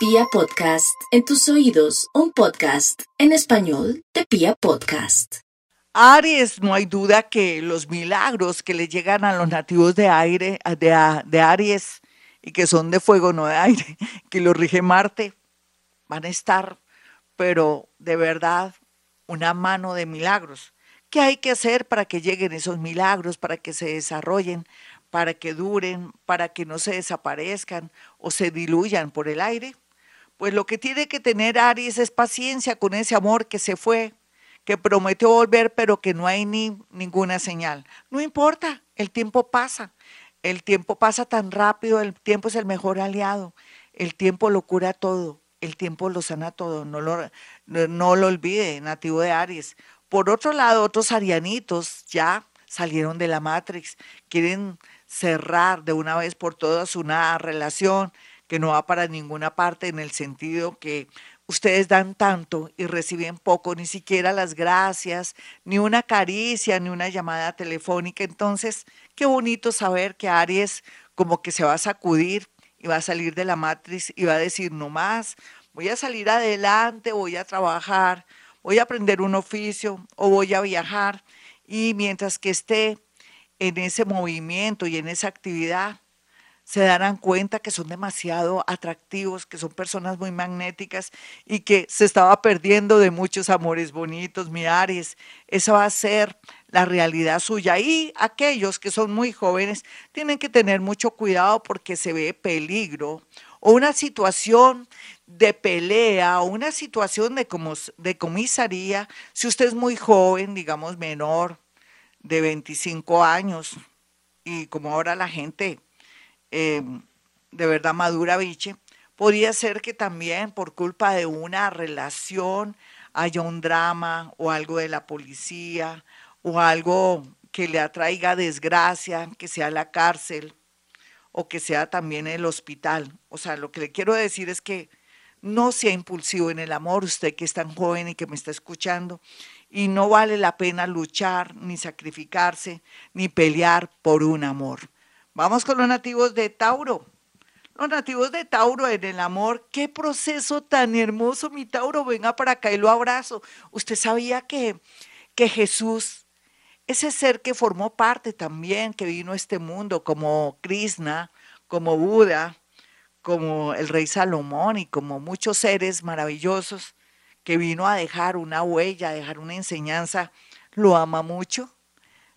Pia Podcast, en tus oídos, un podcast en español de Pia Podcast. Aries, no hay duda que los milagros que le llegan a los nativos de aire, de, Aries, y que son de fuego, no de aire, que lo rige Marte, van a estar, pero de verdad, una mano de milagros. ¿Qué hay que hacer para que lleguen esos milagros, para que se desarrollen, para que duren, para que no se desaparezcan o se diluyan por el aire? Pues lo que tiene que tener Aries es paciencia con ese amor que se fue, que prometió volver, pero que no hay ni ninguna señal. No importa, el tiempo pasa. El tiempo pasa tan rápido, el tiempo es el mejor aliado. El tiempo lo cura todo, el tiempo lo sana todo. No lo, no, lo olvide, nativo de Aries. Por otro lado, otros arianitos ya salieron de la Matrix, quieren cerrar de una vez por todas una relación que no va para ninguna parte en el sentido que ustedes dan tanto y reciben poco, ni siquiera las gracias, ni una caricia, ni una llamada telefónica. Entonces, qué bonito saber que Aries como que se va a sacudir y va a salir de la matriz y va a decir, no más, voy a salir adelante, voy a trabajar, voy a aprender un oficio o voy a viajar. Y mientras que esté en ese movimiento y en esa actividad, se darán cuenta que son demasiado atractivos, que son personas muy magnéticas y que se estaba perdiendo de muchos amores bonitos, mi Aries. Esa va a ser la realidad suya. Y aquellos que son muy jóvenes tienen que tener mucho cuidado porque se ve peligro o una situación de pelea o una situación de, de comisaría. Si usted es muy joven, digamos menor, de 25 años, y como ahora la gente em, de verdad madura biche, podría ser que también por culpa de una relación haya un drama o algo de la policía o algo que le atraiga desgracia, que sea la cárcel o que sea también el hospital. O sea, lo que le quiero decir es que no sea impulsivo en el amor, usted que es tan joven y que me está escuchando, y no vale la pena luchar, ni sacrificarse, ni pelear por un amor. Vamos con los nativos de Tauro. Los nativos de Tauro en el amor, qué proceso tan hermoso, mi Tauro, venga para acá y lo abrazo. Usted sabía que, que Jesús, ese ser que formó parte también, que vino a este mundo, como Krishna, como Buda, como el rey Salomón y como muchos seres maravillosos que vino a dejar una huella, a dejar una enseñanza, lo ama mucho.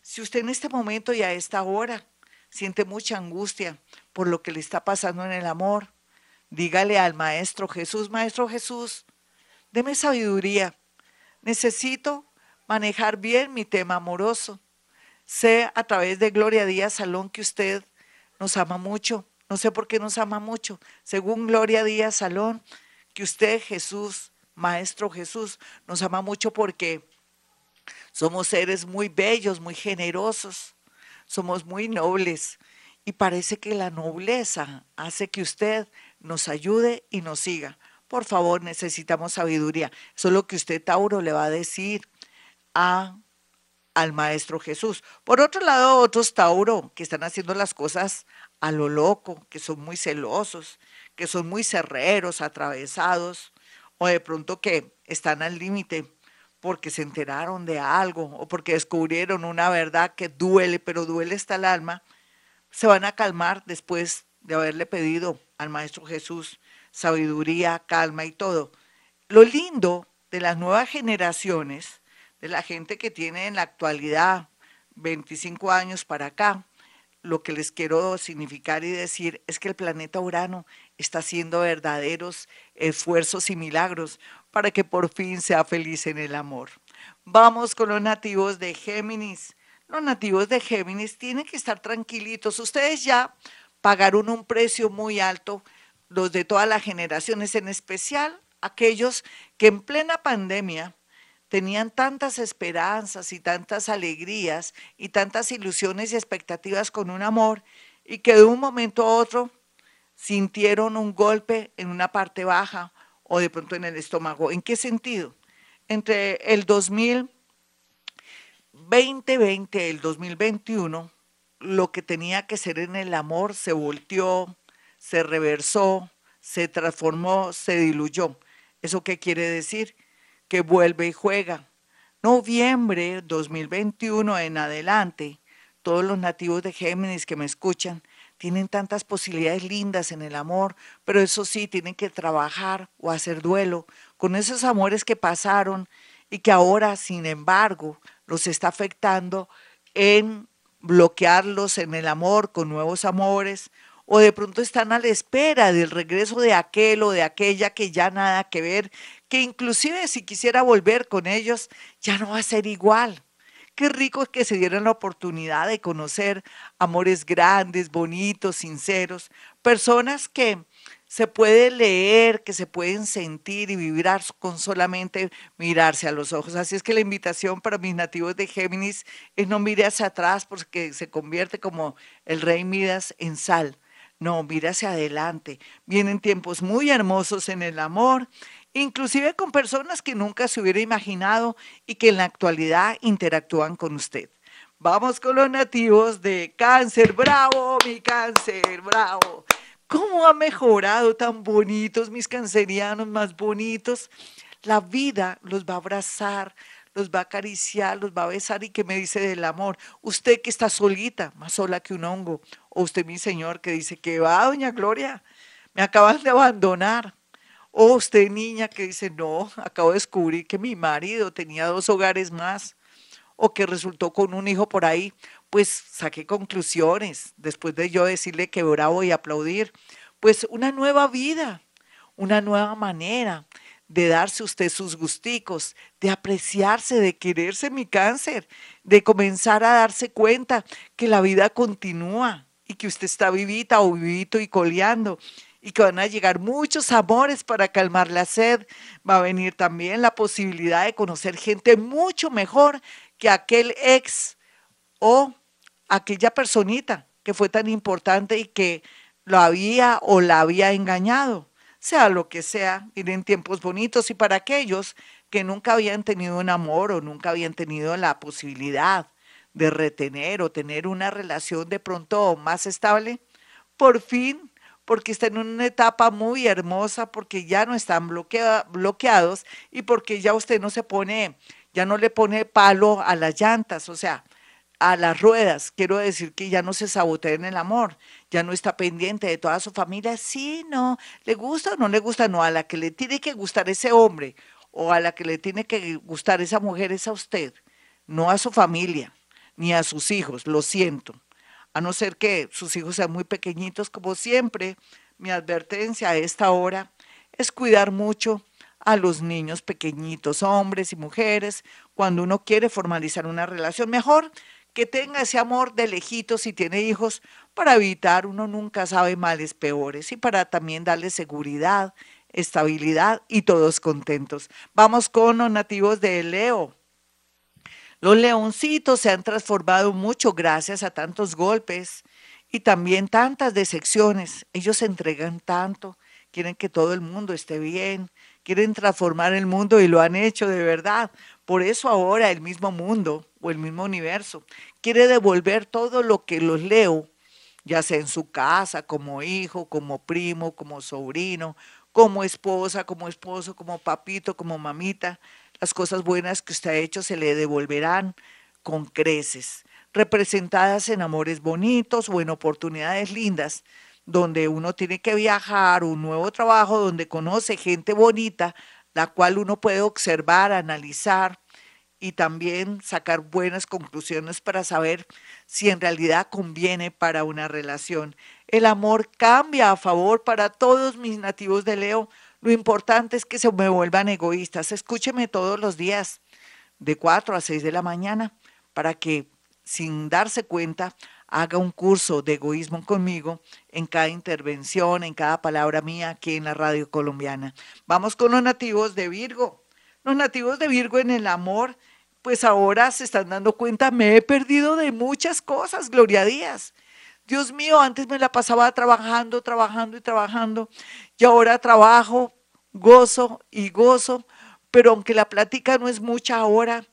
Si usted en este momento y a esta hora siente mucha angustia por lo que le está pasando en el amor, dígale al Maestro Jesús, Maestro Jesús, deme sabiduría. Necesito manejar bien mi tema amoroso. Sé a través de Gloria Díaz Salón que usted nos ama mucho no sé por qué nos ama mucho. Según Gloria Díaz Salón, que usted, Jesús, Maestro Jesús, nos ama mucho porque somos seres muy bellos, muy generosos, somos muy nobles. Y parece que la nobleza hace que usted nos ayude y nos siga. Por favor, necesitamos sabiduría. Eso es lo que usted, Tauro, le va a decir a, al Maestro Jesús. Por otro lado, otros Tauro que están haciendo las cosas a lo loco, que son muy celosos, que son muy cerreros, atravesados, o de pronto que están al límite porque se enteraron de algo o porque descubrieron una verdad que duele, pero duele hasta el alma, se van a calmar después de haberle pedido al Maestro Jesús sabiduría, calma y todo. Lo lindo de las nuevas generaciones, de la gente que tiene en la actualidad 25 años para acá, lo que les quiero significar y decir es que el planeta Urano está haciendo verdaderos esfuerzos y milagros para que por fin sea feliz en el amor. Vamos con los nativos de Géminis. Los nativos de Géminis tienen que estar tranquilitos. Ustedes ya pagaron un precio muy alto, los de todas las generaciones, en especial aquellos que en plena pandemia tenían tantas esperanzas y tantas alegrías y tantas ilusiones y expectativas con un amor y que de un momento a otro sintieron un golpe en una parte baja o de pronto en el estómago. ¿En qué sentido? Entre el 2020 y el 2021, lo que tenía que ser en el amor se volteó, se reversó, se transformó, se diluyó. ¿Eso qué quiere decir? Que vuelve y juega. Noviembre 2021 en adelante, todos los nativos de Géminis que me escuchan tienen tantas posibilidades lindas en el amor, pero eso sí, tienen que trabajar o hacer duelo con esos amores que pasaron y que ahora, sin embargo, los está afectando en bloquearlos en el amor con nuevos amores o de pronto están a la espera del regreso de aquel o de aquella que ya nada que ver, que inclusive si quisiera volver con ellos ya no va a ser igual. Qué rico que se dieran la oportunidad de conocer amores grandes, bonitos, sinceros, personas que se puede leer, que se pueden sentir y vibrar con solamente mirarse a los ojos. Así es que la invitación para mis nativos de Géminis es no mire hacia atrás porque se convierte como el rey Midas en sal. No, mire hacia adelante. Vienen tiempos muy hermosos en el amor inclusive con personas que nunca se hubiera imaginado y que en la actualidad interactúan con usted. Vamos con los nativos de cáncer. Bravo, mi cáncer, bravo. ¿Cómo ha mejorado tan bonitos mis cancerianos más bonitos? La vida los va a abrazar, los va a acariciar, los va a besar y que me dice del amor. Usted que está solita, más sola que un hongo. O usted, mi señor, que dice que va, doña Gloria, me acaban de abandonar. O usted, niña, que dice, no, acabo de descubrir que mi marido tenía dos hogares más o que resultó con un hijo por ahí, pues saqué conclusiones después de yo decirle que bravo y aplaudir, pues una nueva vida, una nueva manera de darse usted sus gusticos, de apreciarse, de quererse mi cáncer, de comenzar a darse cuenta que la vida continúa y que usted está vivita o vivito y coleando y que van a llegar muchos amores para calmar la sed. Va a venir también la posibilidad de conocer gente mucho mejor que aquel ex o aquella personita que fue tan importante y que lo había o la había engañado. Sea lo que sea, en tiempos bonitos y para aquellos que nunca habían tenido un amor o nunca habían tenido la posibilidad de retener o tener una relación de pronto más estable, por fin porque están en una etapa muy hermosa, porque ya no están bloqueados y porque ya usted no se pone, ya no le pone palo a las llantas, o sea, a las ruedas. Quiero decir que ya no se sabotea en el amor, ya no está pendiente de toda su familia. Sí, no, le gusta o no le gusta, no, a la que le tiene que gustar ese hombre o a la que le tiene que gustar esa mujer es a usted, no a su familia ni a sus hijos, lo siento a no ser que sus hijos sean muy pequeñitos, como siempre, mi advertencia a esta hora es cuidar mucho a los niños pequeñitos, hombres y mujeres, cuando uno quiere formalizar una relación. Mejor que tenga ese amor de lejitos si tiene hijos para evitar, uno nunca sabe males peores y para también darle seguridad, estabilidad y todos contentos. Vamos con los nativos de Leo. Los leoncitos se han transformado mucho gracias a tantos golpes y también tantas decepciones. Ellos se entregan tanto, quieren que todo el mundo esté bien, quieren transformar el mundo y lo han hecho de verdad. Por eso ahora el mismo mundo o el mismo universo quiere devolver todo lo que los leo, ya sea en su casa, como hijo, como primo, como sobrino, como esposa, como esposo, como papito, como mamita, las cosas buenas que usted ha hecho se le devolverán con creces, representadas en amores bonitos o en oportunidades lindas, donde uno tiene que viajar, un nuevo trabajo, donde conoce gente bonita, la cual uno puede observar, analizar y también sacar buenas conclusiones para saber si en realidad conviene para una relación. El amor cambia a favor para todos mis nativos de Leo, lo importante es que se me vuelvan egoístas. Escúcheme todos los días de 4 a 6 de la mañana para que sin darse cuenta haga un curso de egoísmo conmigo en cada intervención, en cada palabra mía aquí en la radio colombiana. Vamos con los nativos de Virgo. Los nativos de Virgo en el amor, pues ahora se están dando cuenta, me he perdido de muchas cosas, Gloria Díaz. Dios mío, antes me la pasaba trabajando, trabajando y trabajando, y ahora trabajo, gozo y gozo, pero aunque la plática no es mucha ahora,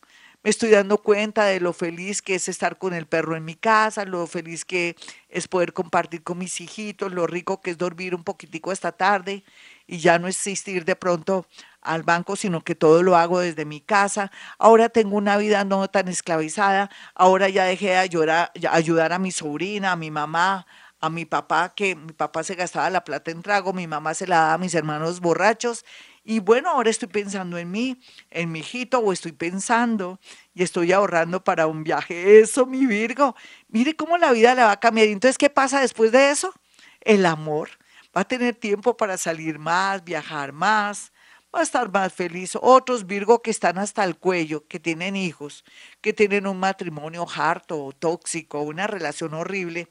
me estoy dando cuenta de lo feliz que es estar con el perro en mi casa, lo feliz que es poder compartir con mis hijitos, lo rico que es dormir un poquitico esta tarde y ya no existir de pronto al banco, sino que todo lo hago desde mi casa. Ahora tengo una vida no tan esclavizada, ahora ya dejé de ayudar, a mi sobrina, a mi mamá, a mi papá, que mi papá se gastaba la plata en trago, mi mamá se la daba a mis hermanos borrachos. Y bueno, ahora estoy pensando en mí, en mi hijito, o estoy pensando y estoy ahorrando para un viaje. Eso, mi Virgo. Mire cómo la vida la va a cambiar. Entonces, ¿qué pasa después de eso? El amor. Va a tener tiempo para salir más, viajar más, va a estar más feliz. Otros Virgo que están hasta el cuello, que tienen hijos, que tienen un matrimonio harto, tóxico, una relación horrible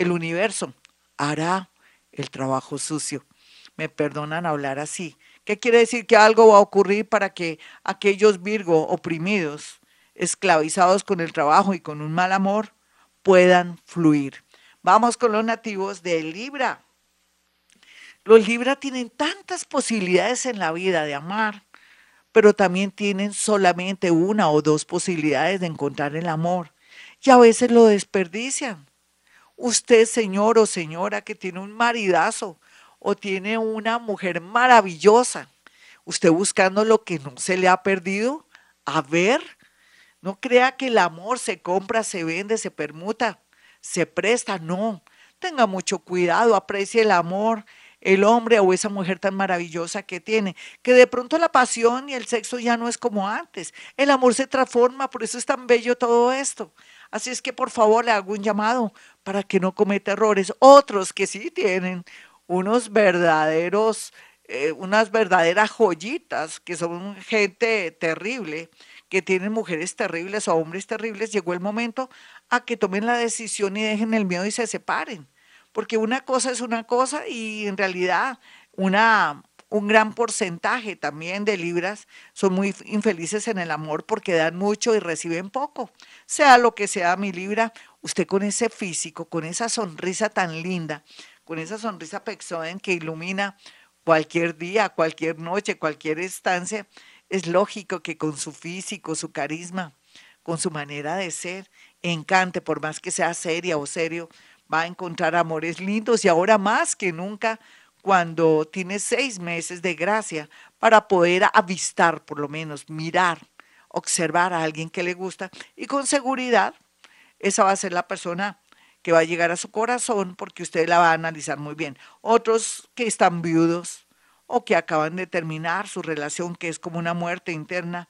el universo hará el trabajo sucio. Me perdonan hablar así. ¿Qué quiere decir? Que algo va a ocurrir para que aquellos Virgo oprimidos, esclavizados con el trabajo y con un mal amor, puedan fluir. Vamos con los nativos de Libra. Los Libra tienen tantas posibilidades en la vida de amar, pero también tienen solamente una o dos posibilidades de encontrar el amor y a veces lo desperdician. Usted, señor o señora, que tiene un maridazo o tiene una mujer maravillosa, usted buscando lo que no se le ha perdido, a ver, no crea que el amor se compra, se vende, se permuta, se presta, no. Tenga mucho cuidado, aprecie el amor, el hombre o esa mujer tan maravillosa que tiene, que de pronto la pasión y el sexo ya no es como antes. El amor se transforma, por eso es tan bello todo esto. Así es que por favor le hago un llamado para que no cometa errores. Otros que sí tienen unos verdaderos, eh, unas verdaderas joyitas, que son gente terrible, que tienen mujeres terribles o hombres terribles, llegó el momento a que tomen la decisión y dejen el miedo y se separen. Porque una cosa es una cosa y en realidad una, un gran porcentaje también de libras son muy infelices en el amor porque dan mucho y reciben poco. Sea lo que sea mi libra, usted con ese físico, con esa sonrisa tan linda, con esa sonrisa pexoden que ilumina cualquier día, cualquier noche, cualquier estancia, es lógico que con su físico, su carisma, con su manera de ser, encante, por más que sea seria o serio, va a encontrar amores lindos y ahora más que nunca cuando tiene seis meses de gracia para poder avistar, por lo menos mirar, observar a alguien que le gusta y con seguridad esa va a ser la persona que va a llegar a su corazón porque usted la va a analizar muy bien. Otros que están viudos o que acaban de terminar su relación, que es como una muerte interna,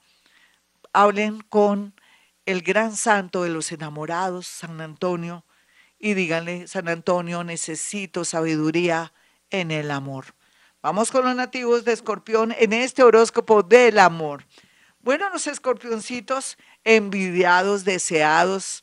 hablen con el gran santo de los enamorados, San Antonio, y díganle, San Antonio, necesito sabiduría en el amor. Vamos con los nativos de Escorpión en este horóscopo del amor. Bueno, los escorpioncitos envidiados, deseados,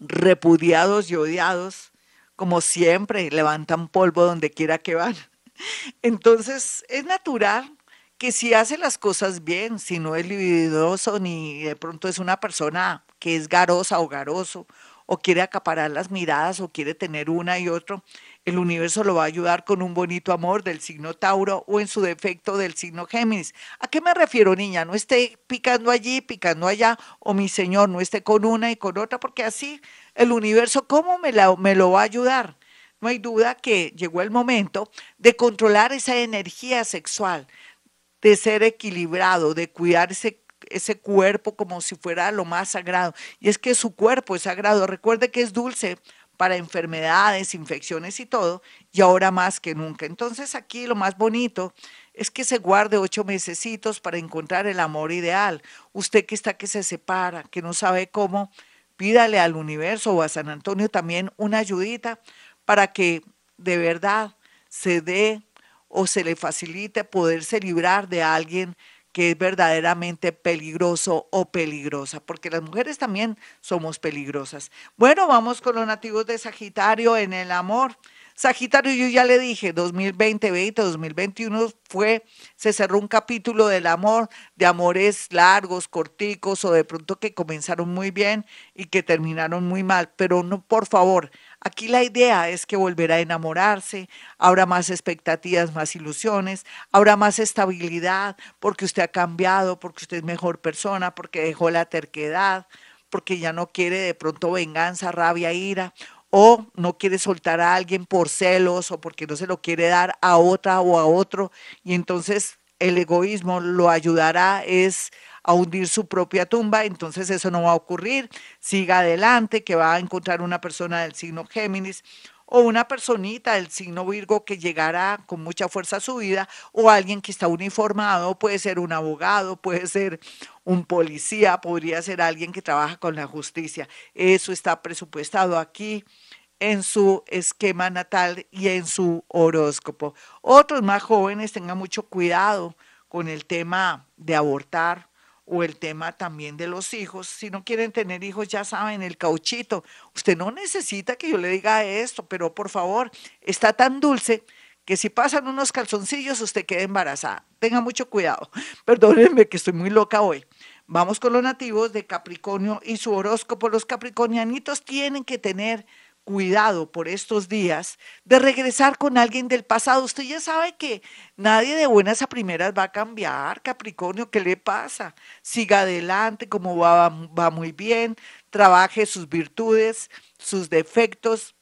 repudiados y odiados, como siempre, levantan polvo donde quiera que van. Entonces, es natural que si hace las cosas bien, si no es libidoso ni de pronto es una persona que es garosa o garoso, o quiere acaparar las miradas o quiere tener una y otro, el universo lo va a ayudar con un bonito amor del signo Tauro o en su defecto del signo Géminis. ¿A qué me refiero, niña? No esté picando allí, picando allá, o mi señor no esté con una y con otra, porque así el universo, ¿cómo me, me lo va a ayudar? No hay duda que llegó el momento de controlar esa energía sexual, de ser equilibrado, de cuidar ese cuerpo como si fuera lo más sagrado. Y es que su cuerpo es sagrado. Recuerde que es dulce para enfermedades, infecciones y todo, y ahora más que nunca. Entonces aquí lo más bonito es que se guarde ocho mesecitos para encontrar el amor ideal. Usted que está que se separa, que no sabe cómo, pídale al universo o a San Antonio también una ayudita para que de verdad se dé o se le facilite poderse librar de alguien que es verdaderamente peligroso o peligrosa, porque las mujeres también somos peligrosas. Bueno, vamos con los nativos de Sagitario en el amor. Sagitario, yo ya le dije, 2020, 2021 fue, se cerró un capítulo del amor, de amores largos, corticos o de pronto que comenzaron muy bien y que terminaron muy mal. Pero no, por favor, Aquí la idea es que volverá a enamorarse, habrá más expectativas, más ilusiones, habrá más estabilidad porque usted ha cambiado, porque usted es mejor persona, porque dejó la terquedad, porque ya no quiere de pronto venganza, rabia, ira, o no quiere soltar a alguien por celos o porque no se lo quiere dar a otra o a otro y entonces el egoísmo lo ayudará es a hundir su propia tumba, entonces eso no va a ocurrir. Siga adelante, que va a encontrar una persona del signo Géminis o una personita del signo Virgo que llegará con mucha fuerza a su vida, o alguien que está uniformado, puede ser un abogado, puede ser un policía, podría ser alguien que trabaja con la justicia. Eso está presupuestado aquí en su esquema natal y en su horóscopo. Otros más jóvenes tengan mucho cuidado con el tema de abortar o el tema también de los hijos. Si no quieren tener hijos, ya saben, el cauchito. Usted no necesita que yo le diga esto, pero por favor, está tan dulce que si pasan unos calzoncillos, usted queda embarazada. Tenga mucho cuidado. Perdónenme que estoy muy loca hoy. Vamos con los nativos de Capricornio y su horóscopo. Los capricornianitos tienen que tener cuidado por estos días de regresar con alguien del pasado. Usted ya sabe que nadie de buenas a primeras va a cambiar, Capricornio, ¿qué le pasa? Siga adelante, como va, va muy bien, trabaje sus virtudes, sus defectos,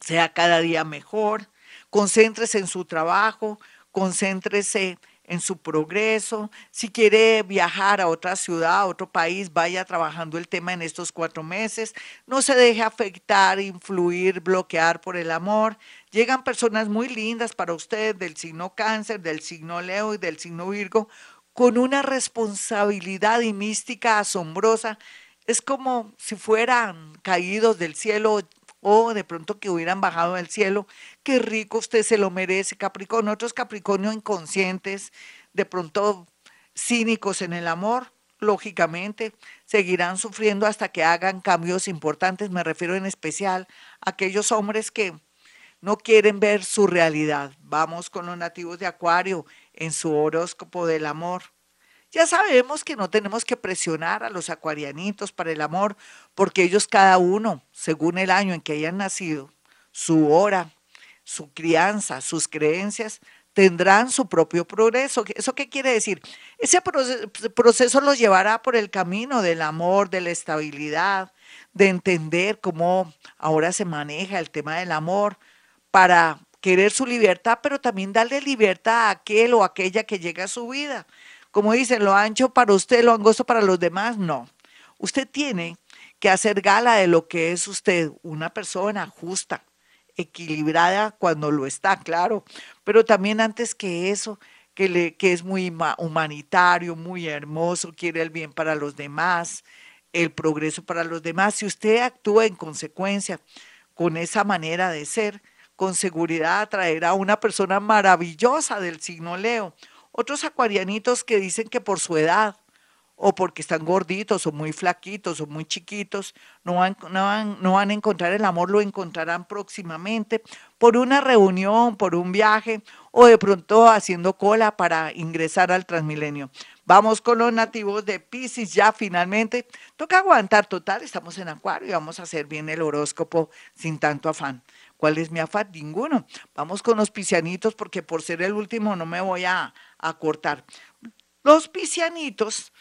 sea cada día mejor, concéntrese en su trabajo, concéntrese su progreso. Si quiere viajar a otra ciudad, a otro país, vaya trabajando el tema en estos cuatro meses. No se deje afectar, influir, bloquear por el amor. Llegan personas muy lindas para usted del signo cáncer, del signo Leo y del signo Virgo, con una responsabilidad y mística asombrosa. Es como si fueran caídos del cielo o de pronto que hubieran bajado del cielo. Qué rico, usted se lo merece, Capricornio. Otros Capricornio inconscientes, de pronto cínicos en el amor, lógicamente, seguirán sufriendo hasta que hagan cambios importantes. Me refiero en especial a aquellos hombres que no quieren ver su realidad. Vamos con los nativos de Acuario en su horóscopo del amor. Ya sabemos que no tenemos que presionar a los acuarianitos para el amor, porque ellos cada uno, según el año en que hayan nacido, su hora, su crianza, sus creencias, tendrán su propio progreso. ¿Eso qué quiere decir? Ese proceso los llevará por el camino del amor, de la estabilidad, de entender cómo ahora se maneja el tema del amor para querer su libertad, pero también darle libertad a aquel o aquella que llega a su vida como dicen, lo ancho para usted, lo angosto para los demás, no. Usted tiene que hacer gala de lo que es usted, una persona justa, equilibrada cuando lo está, claro, pero también antes que eso, que, que es muy humanitario, muy hermoso, quiere el bien para los demás, el progreso para los demás. Si usted actúa en consecuencia con esa manera de ser, con seguridad atraerá a una persona maravillosa del signo Leo, otros acuarianitos que dicen que por su edad o porque están gorditos o muy flaquitos o muy chiquitos, no van, no, van, no van a encontrar el amor, lo encontrarán próximamente por una reunión, por un viaje o de pronto haciendo cola para ingresar al Transmilenio. Vamos con los nativos de Pisces ya finalmente. Toca aguantar total, estamos en Acuario y vamos a hacer bien el horóscopo sin tanto afán. ¿Cuál es mi afán? Ninguno. Vamos con los piscianitos porque por ser el último no me voy a, a cortar. Los piscianitos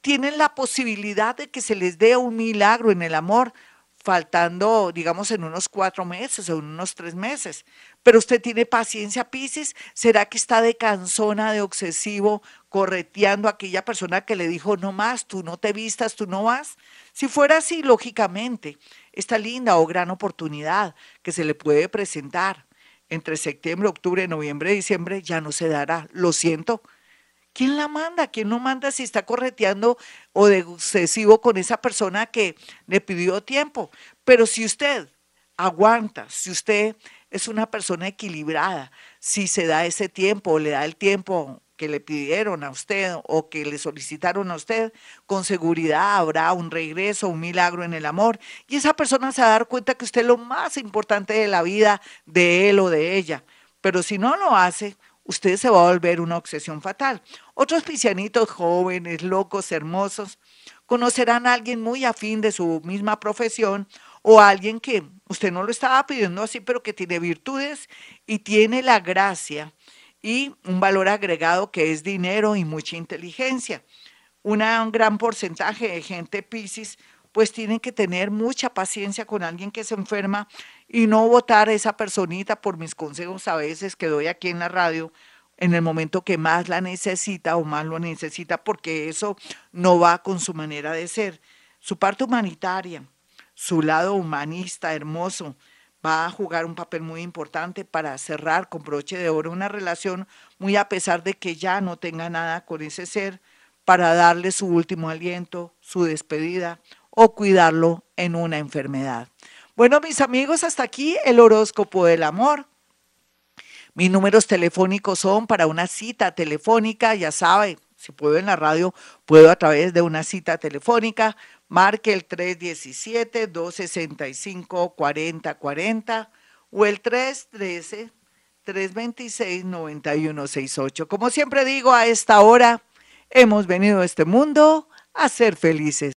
tienen la posibilidad de que se les dé un milagro en el amor, faltando, digamos, en unos cuatro meses o en unos tres meses. Pero usted tiene paciencia, Piscis. ¿Será que está de cansona, de obsesivo, correteando a aquella persona que le dijo, no más, tú no te vistas, tú no vas? Si fuera así, lógicamente, esta linda o gran oportunidad que se le puede presentar entre septiembre, octubre, noviembre, diciembre, ya no se dará. Lo siento. ¿Quién la manda? ¿Quién no manda si está correteando o de excesivo con esa persona que le pidió tiempo? Pero si usted aguanta, si usted es una persona equilibrada, si se da ese tiempo o le da el tiempo que le pidieron a usted o que le solicitaron a usted, con seguridad habrá un regreso, un milagro en el amor. Y esa persona se va a dar cuenta que usted es lo más importante de la vida de él o de ella. Pero si no lo hace, usted se va a volver una obsesión fatal. Otros piscianitos jóvenes, locos, hermosos, conocerán a alguien muy afín de su misma profesión o alguien que usted no lo estaba pidiendo así, pero que tiene virtudes y tiene la gracia y un valor agregado que es dinero y mucha inteligencia. Una, un gran porcentaje de gente Piscis pues tienen que tener mucha paciencia con alguien que se enferma y no votar a esa personita por mis consejos a veces que doy aquí en la radio en el momento que más la necesita o más lo necesita, porque eso no va con su manera de ser. Su parte humanitaria, su lado humanista, hermoso, va a jugar un papel muy importante para cerrar con broche de oro una relación, muy a pesar de que ya no tenga nada con ese ser, para darle su último aliento, su despedida o cuidarlo en una enfermedad. Bueno, mis amigos, hasta aquí el horóscopo del amor. Mis números telefónicos son para una cita telefónica, ya sabe, si puedo en la radio, puedo a través de una cita telefónica. Marque el 317-265-4040 o el 313-326-9168. Como siempre digo, a esta hora hemos venido a este mundo a ser felices.